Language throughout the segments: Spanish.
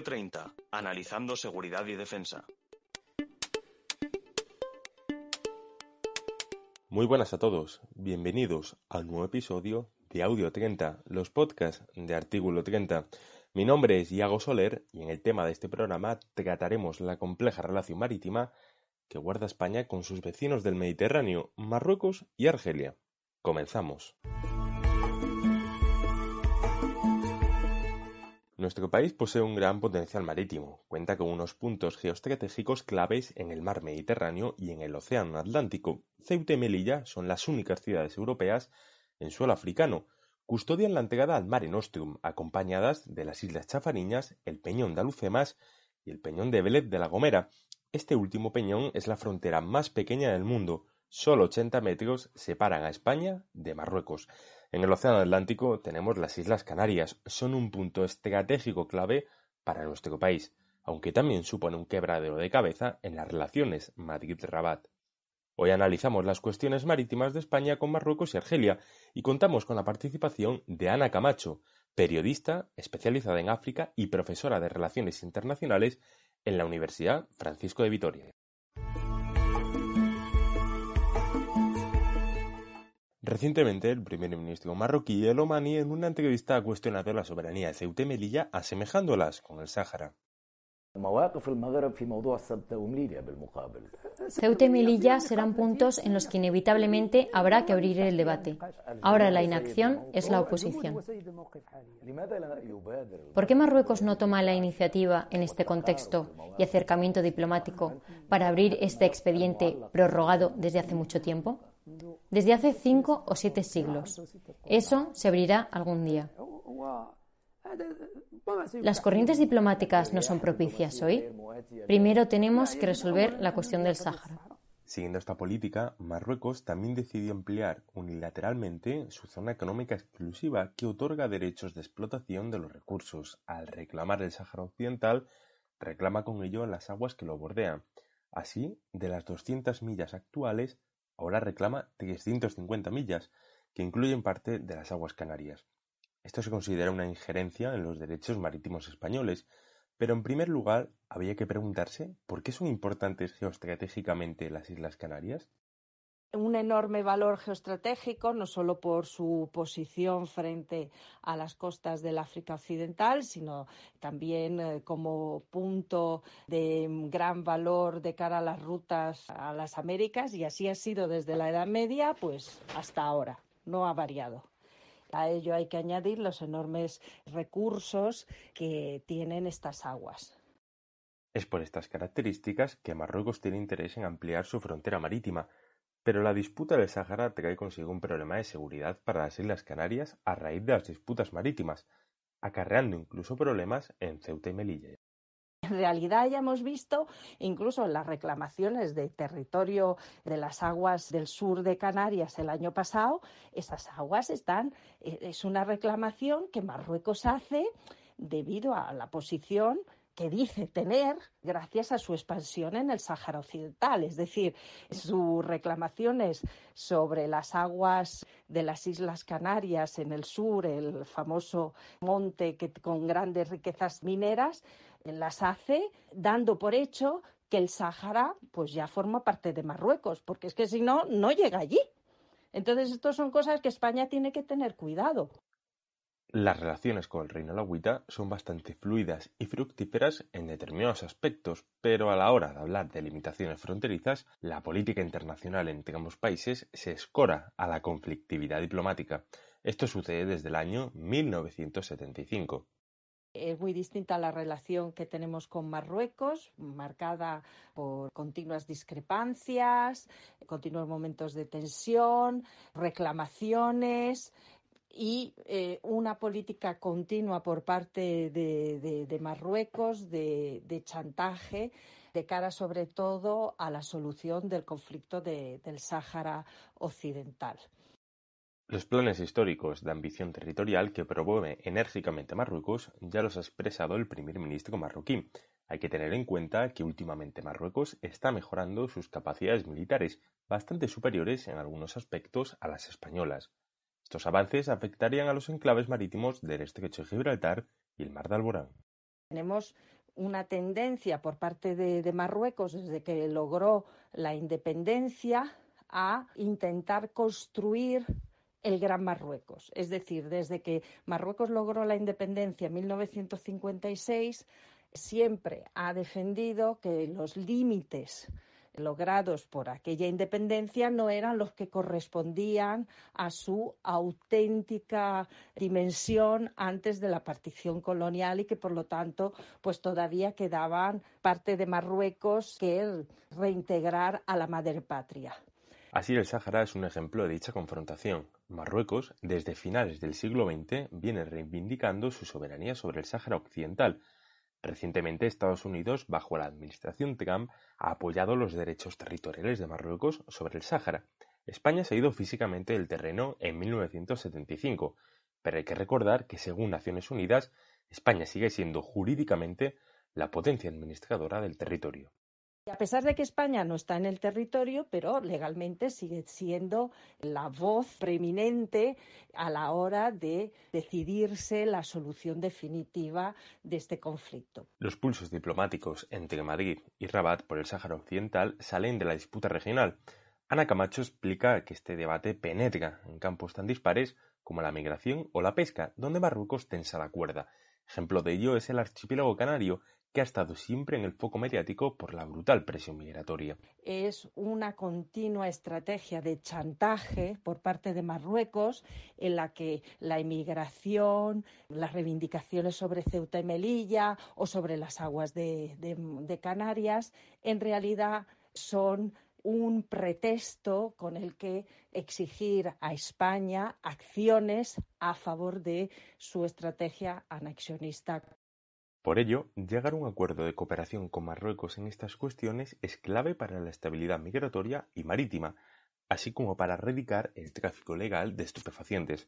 Audio 30. Analizando seguridad y defensa. Muy buenas a todos. Bienvenidos a un nuevo episodio de Audio 30, los podcasts de Artículo 30. Mi nombre es Iago Soler y en el tema de este programa trataremos la compleja relación marítima que guarda España con sus vecinos del Mediterráneo, Marruecos y Argelia. Comenzamos. Nuestro país posee un gran potencial marítimo, cuenta con unos puntos geoestratégicos claves en el mar Mediterráneo y en el Océano Atlántico. Ceuta y Melilla son las únicas ciudades europeas en suelo africano, custodian la entrada al Mare Nostrum, acompañadas de las Islas Chafariñas, el Peñón de Alucemas y el Peñón de Vélez de la Gomera. Este último peñón es la frontera más pequeña del mundo, solo 80 metros separan a España de Marruecos. En el Océano Atlántico tenemos las Islas Canarias, son un punto estratégico clave para nuestro país, aunque también supone un quebradero de cabeza en las relaciones Madrid-Rabat. Hoy analizamos las cuestiones marítimas de España con Marruecos y Argelia y contamos con la participación de Ana Camacho, periodista especializada en África y profesora de Relaciones Internacionales en la Universidad Francisco de Vitoria. Recientemente, el primer ministro marroquí El Omani en una entrevista ha cuestionado la soberanía de Ceuta y Melilla asemejándolas con el Sáhara. Ceuta y Melilla serán puntos en los que inevitablemente habrá que abrir el debate. Ahora la inacción es la oposición. ¿Por qué Marruecos no toma la iniciativa en este contexto y acercamiento diplomático para abrir este expediente prorrogado desde hace mucho tiempo? Desde hace cinco o siete siglos. Eso se abrirá algún día. Las corrientes diplomáticas no son propicias hoy. Primero tenemos que resolver la cuestión del Sáhara. Siguiendo esta política, Marruecos también decidió ampliar unilateralmente su zona económica exclusiva que otorga derechos de explotación de los recursos. Al reclamar el Sáhara Occidental, reclama con ello las aguas que lo bordean. Así, de las 200 millas actuales, ahora reclama 350 millas, que incluyen parte de las aguas canarias. Esto se considera una injerencia en los derechos marítimos españoles, pero en primer lugar había que preguntarse por qué son importantes geoestratégicamente las Islas Canarias un enorme valor geoestratégico, no solo por su posición frente a las costas del África Occidental, sino también eh, como punto de gran valor de cara a las rutas a las Américas, y así ha sido desde la Edad Media, pues hasta ahora, no ha variado. A ello hay que añadir los enormes recursos que tienen estas aguas. Es por estas características que Marruecos tiene interés en ampliar su frontera marítima, pero la disputa del Sáhara trae consigo un problema de seguridad para las Islas Canarias a raíz de las disputas marítimas, acarreando incluso problemas en Ceuta y Melilla. En realidad ya hemos visto, incluso en las reclamaciones de territorio de las aguas del sur de Canarias el año pasado, esas aguas están, eh, es una reclamación que Marruecos hace debido a la posición que dice tener gracias a su expansión en el Sáhara Occidental. Es decir, sus reclamaciones sobre las aguas de las Islas Canarias en el sur, el famoso monte que, con grandes riquezas mineras, las hace dando por hecho que el Sáhara pues ya forma parte de Marruecos, porque es que si no, no llega allí. Entonces, estas son cosas que España tiene que tener cuidado. Las relaciones con el Reino Alawita son bastante fluidas y fructíferas en determinados aspectos, pero a la hora de hablar de limitaciones fronterizas, la política internacional entre ambos países se escora a la conflictividad diplomática. Esto sucede desde el año 1975. Es muy distinta la relación que tenemos con Marruecos, marcada por continuas discrepancias, continuos momentos de tensión, reclamaciones, y eh, una política continua por parte de, Marruecos de, chantaje de cara sobre todo a la solución del conflicto del Sáhara Occidental. Los planes históricos de ambición territorial que promueve enérgicamente Marruecos ya los ha expresado el primer ministro marroquí. Hay que tener en cuenta que últimamente Marruecos está mejorando sus capacidades militares, bastante superiores en algunos aspectos a las españolas. Estos avances afectarían a los enclaves marítimos del estrecho de Gibraltar y el mar de Alborán. Tenemos una tendencia por parte de Marruecos desde que logró la independencia a intentar construir el Gran Marruecos. Es decir, desde que Marruecos logró la independencia en 1956, siempre ha defendido que los límites logrados por aquella independencia no eran los que correspondían a su auténtica dimensión antes de la partición colonial y que por lo tanto pues todavía quedaban parte de Marruecos que reintegrar a la madre patria. Así el Sáhara es un ejemplo de dicha confrontación. Marruecos, desde finales del siglo XX, viene reivindicando su soberanía sobre el Sáhara Occidental. Recientemente Estados Unidos, bajo la administración Trump, ha apoyado los derechos territoriales de Marruecos sobre el Sáhara. España se ha ido físicamente del terreno en 1975, pero hay que recordar que según Naciones Unidas, España sigue siendo jurídicamente la potencia administradora del territorio. A pesar de que España no está en el territorio, pero legalmente sigue siendo la voz preeminente a la hora de decidirse la solución definitiva de este conflicto. Los pulsos diplomáticos entre Madrid y Rabat por el Sáhara Occidental salen de la disputa regional. Ana Camacho explica que este debate penetra en campos tan dispares como la migración o la pesca, donde Marruecos tensa la cuerda. Ejemplo de ello es el archipiélago canario, que ha estado siempre en el foco mediático por la brutal presión migratoria. Es una continua estrategia de chantaje por parte de Marruecos en la que la inmigración, las reivindicaciones sobre Ceuta y Melilla o sobre las aguas de, de Canarias en realidad son un pretexto con el que exigir a España acciones a favor de su estrategia anexionista. Por ello, llegar a un acuerdo de cooperación con Marruecos en estas cuestiones es clave para la estabilidad migratoria y marítima, así como para erradicar el tráfico legal de estupefacientes.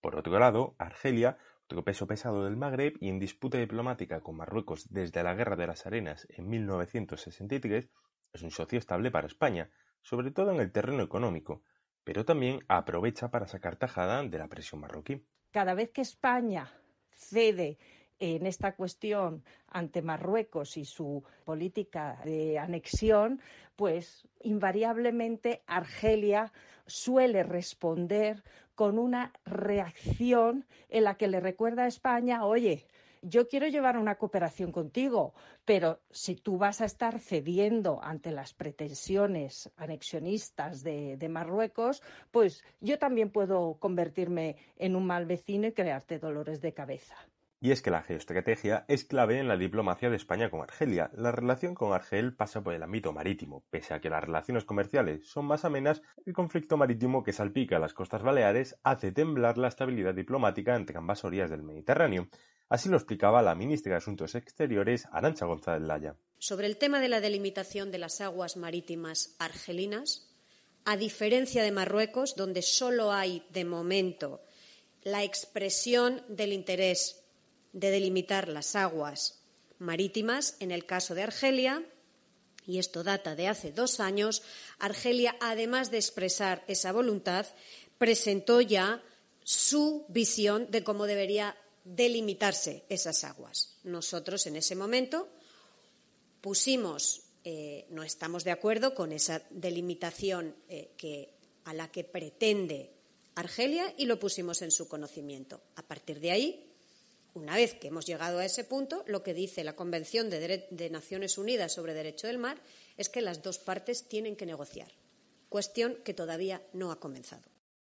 Por otro lado, Argelia, otro peso pesado del Magreb y en disputa diplomática con Marruecos desde la Guerra de las Arenas en 1963, es un socio estable para España, sobre todo en el terreno económico, pero también aprovecha para sacar tajada de la presión marroquí. Cada vez que España cede en esta cuestión ante Marruecos y su política de anexión, pues invariablemente Argelia suele responder con una reacción en la que le recuerda a España, oye, yo quiero llevar una cooperación contigo, pero si tú vas a estar cediendo ante las pretensiones anexionistas de, de, Marruecos, pues yo también puedo convertirme en un mal vecino y crearte dolores de cabeza. Y es que la geoestrategia es clave en la diplomacia de España con Argelia. La relación con Argel pasa por el ámbito marítimo. Pese a que las relaciones comerciales son más amenas, el conflicto marítimo que salpica las costas baleares hace temblar la estabilidad diplomática entre ambas orillas del Mediterráneo. Así lo explicaba la ministra de Asuntos Exteriores, Arancha González Laya. Sobre el tema de la delimitación de las aguas marítimas argelinas, a diferencia de Marruecos, donde solo hay, de momento, la expresión del interés de delimitar las aguas marítimas en el caso de Argelia, y esto data de hace dos años, Argelia, además de expresar esa voluntad, presentó ya su visión de cómo debería delimitarse esas aguas. Nosotros en ese momento pusimos, eh, no estamos de acuerdo con esa delimitación eh, que, a la que pretende Argelia y lo pusimos en su conocimiento. A partir de ahí, una vez que hemos llegado a ese punto, lo que dice la Convención de, Naciones Unidas sobre Derecho del Mar es que las dos partes tienen que negociar, cuestión que todavía no ha comenzado.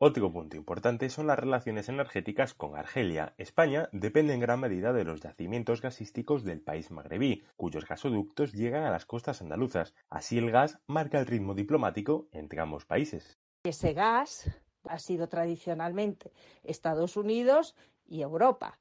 Otro punto importante son las relaciones energéticas con Argelia. España depende en gran medida de los yacimientos gasísticos del país magrebí, cuyos gasoductos llegan a las costas andaluzas. Así el gas marca el ritmo diplomático entre ambos países. Ese gas ha sido tradicionalmente Estados Unidos y Europa.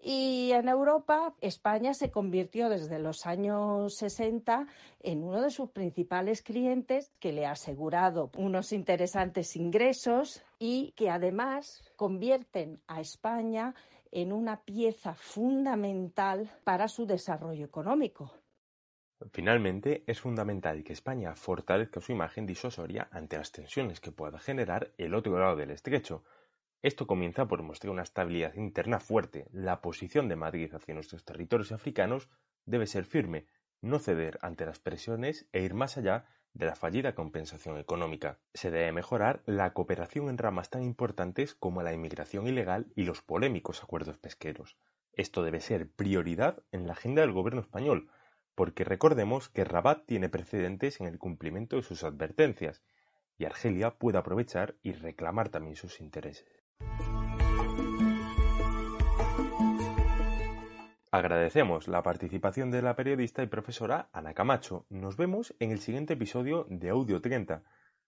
Y en Europa, España se convirtió desde los años 60 en uno de sus principales clientes que le ha asegurado unos interesantes ingresos y que además convierten a España en una pieza fundamental para su desarrollo económico. Finalmente, es fundamental que España fortalezca su imagen disuasoria ante las tensiones que pueda generar el otro lado del estrecho, esto comienza por mostrar una estabilidad interna fuerte. La posición de Madrid hacia nuestros territorios africanos debe ser firme, no ceder ante las presiones e ir más allá de la fallida compensación económica. Se debe mejorar la cooperación en ramas tan importantes como la inmigración ilegal y los polémicos acuerdos pesqueros. Esto debe ser prioridad en la agenda del gobierno español, porque recordemos que Rabat tiene precedentes en el cumplimiento de sus advertencias, y Argelia puede aprovechar y reclamar también sus intereses. Agradecemos la participación de la periodista y profesora Ana Camacho. Nos vemos en el siguiente episodio de Audio 30.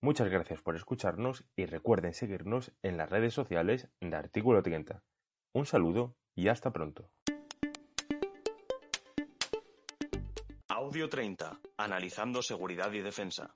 Muchas gracias por escucharnos y recuerden seguirnos en las redes sociales de Artículo 30. Un saludo y hasta pronto. Audio 30. Analizando seguridad y defensa.